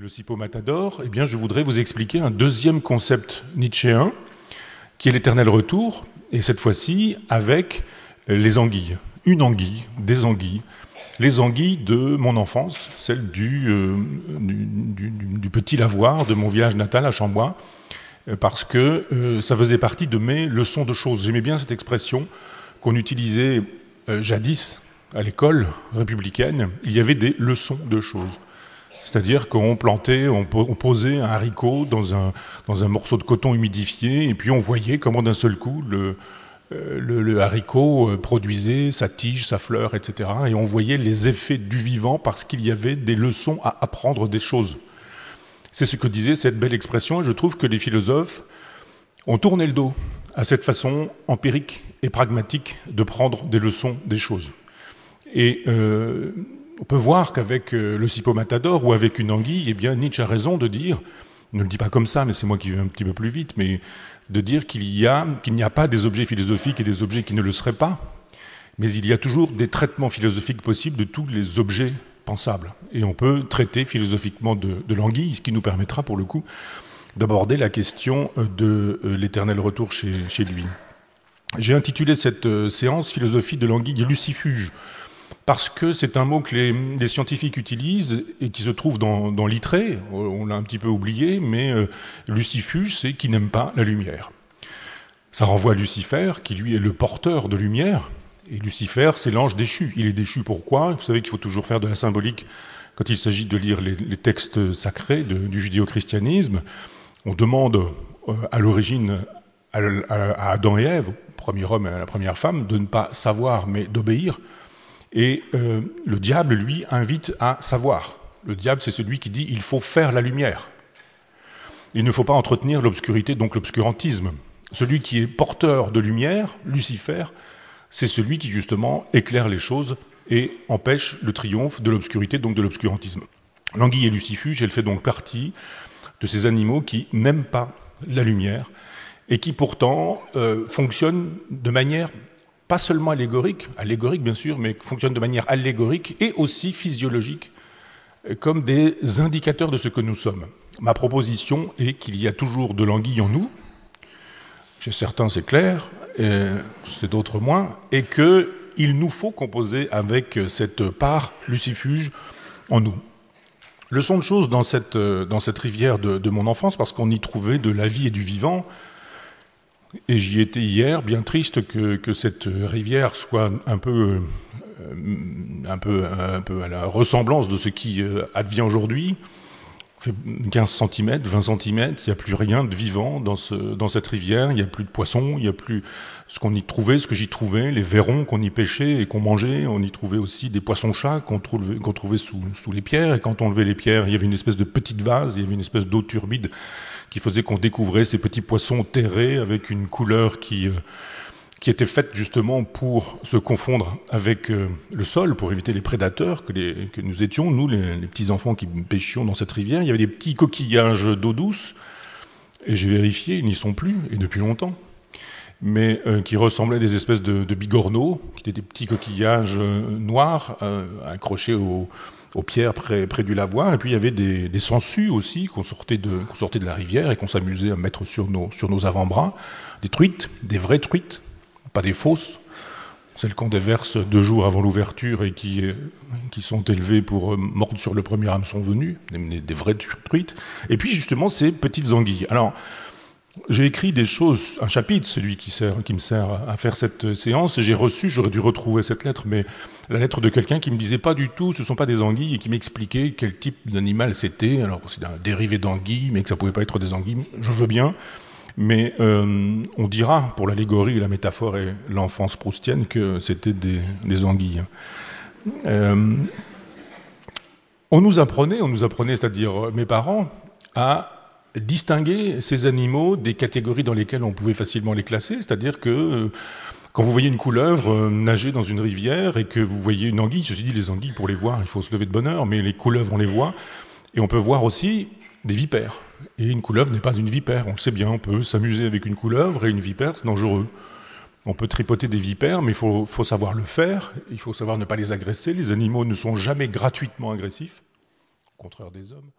le Sipo Matador, eh bien, je voudrais vous expliquer un deuxième concept nietzschéen, qui est l'éternel retour, et cette fois-ci avec les anguilles. Une anguille, des anguilles, les anguilles de mon enfance, celles du, euh, du, petit lavoir de mon village natal à Chambois, euh, parce que euh, ça faisait partie de mes leçons de choses. J'aimais bien cette expression qu'on utilisait jadis à l'école républicaine. Il y avait des leçons de choses. C'est-à-dire qu'on plantait, on, posait un haricot dans un, morceau de coton humidifié, et puis on voyait comment d'un seul coup le, euh, haricot euh, produisait sa tige, sa fleur, etc. Et on voyait les effets du vivant parce qu'il y avait des leçons à apprendre des choses. C'est ce que disait cette belle expression, et je trouve que les philosophes ont tourné le dos à cette façon empirique et pragmatique de prendre des leçons des choses. Et euh, on peut voir qu'avec le Sipomatador ou avec une anguille, eh bien Nietzsche a raison de dire, ne le dis pas comme ça, mais c'est moi qui vais un petit peu plus vite, mais de dire qu'il y a, qu'il n'y a pas des objets philosophiques et des objets qui ne le seraient pas, mais il y a toujours des traitements philosophiques possibles de tous les objets pensables. Et on peut traiter philosophiquement de, l'anguille, ce qui nous permettra pour le coup d'aborder la question de euh, l'éternel retour chez, lui. J'ai intitulé cette euh, séance Philosophie de l'anguille lucifuge parce que c'est un mot que les, scientifiques utilisent et qui se trouve dans, dans l'itré, on l'a un petit peu oublié, mais euh, lucifuge, c'est qui n'aime pas la lumière. Ça renvoie à Lucifer, qui lui est le porteur de lumière, et Lucifer, c'est l'ange déchu. Il est déchu pourquoi? Vous savez qu'il faut toujours faire de la symbolique quand il s'agit de lire les, textes sacrés du judéo-christianisme. On demande euh, à l'origine à, Adam et Ève, premier homme et à la première femme, de ne pas savoir mais d'obéir. Et euh, le diable, lui, invite à savoir. Le diable, c'est celui qui dit il faut faire la lumière. Il ne faut pas entretenir l'obscurité, donc l'obscurantisme. Celui qui est porteur de lumière, Lucifer, c'est celui qui justement éclaire les choses et empêche le triomphe de l'obscurité, donc de l'obscurantisme. L'anguille et lucifuge, elle fait donc partie de ces animaux qui n'aiment pas la lumière et qui pourtant euh, fonctionnent de manière pas seulement allégorique, allégorique bien sûr, mais fonctionne de manière allégorique et aussi physiologique, euh, comme des indicateurs de ce que nous sommes. Ma proposition est qu'il y a toujours de l'anguille en nous, chez certains c'est clair, chez d'autres moins, et qu'il nous faut composer avec cette part lucifuge en nous. Leçon de choses dans cette, dans cette rivière de mon enfance, parce qu'on y trouvait de la vie et du vivant, et j'y étais hier, bien triste que, que, cette rivière soit un peu, euh, un, peu, un peu à la ressemblance de ce qui euh, advient aujourd'hui. fait 15 cm, 20 cm, il n'y a plus rien de vivant dans, ce, dans cette rivière, il n'y a plus de poissons, il n'y a plus ce qu'on y trouvait, ce que j'y trouvais, les verrons qu'on y pêchait et qu'on mangeait, on y trouvait aussi des poissons-chats qu'on trouvait, qu'on trouvait sous, sous les pierres, et quand on levait les pierres, il y avait une espèce de petite vase, il y avait une espèce d'eau turbide qui faisait qu'on découvrait ces petits poissons terrés avec une couleur qui, euh, était faite justement pour se confondre avec euh, le sol, pour éviter les prédateurs que, nous étions, nous, les, petits-enfants qui pêchions dans cette rivière. Il y avait des petits coquillages d'eau douce, et j'ai vérifié, ils n'y sont plus, et depuis longtemps, mais euh, qui ressemblaient à des espèces de, bigorneaux, qui étaient des petits coquillages noirs accrochés au aux pierres près, du lavoir. Et puis il y avait des, des sangsues aussi qu'on sortait, de, sortait de la rivière et qu'on s'amusait à mettre sur nos, sur nos avant-bras. Des truites, des vraies truites, pas des fausses, celles qu'on déverse deux jours avant l'ouverture et qui, qui sont élevées pour euh, mordre sur le premier hameçon venu, des, des vraies truites. Et puis justement ces petites anguilles. Alors j'ai écrit des choses, un chapitre, celui qui, me sert à faire cette séance, et j'ai reçu, j'aurais dû retrouver cette lettre, mais la lettre de quelqu'un qui me disait pas du tout, ce sont pas des anguilles, et qui m'expliquait quel type d'animal c'était. Alors c'est un dérivé d'anguille, mais que ça pouvait pas être des anguilles. Je veux bien, mais euh, on dira pour l'allégorie, la métaphore et l'enfance proustienne que c'était des, anguilles. Euh, on nous apprenait, on nous apprenait, c'est-à-dire mes parents, à distinguer ces animaux des catégories dans lesquelles on pouvait facilement les classer, c'est-à-dire que euh, quand vous voyez une couleuvre euh, nager dans une rivière et que vous voyez une anguille, suis dit les anguilles pour les voir, il faut se lever de bonne heure, mais les couleuvres on les voit, et on peut voir aussi des vipères. Et une couleuvre n'est pas une vipère, on le sait bien, on peut s'amuser avec une couleuvre et une vipère c'est dangereux. On peut tripoter des vipères, mais il faut, faut savoir le faire, il faut savoir ne pas les agresser, les animaux ne sont jamais gratuitement agressifs, au contraire des hommes.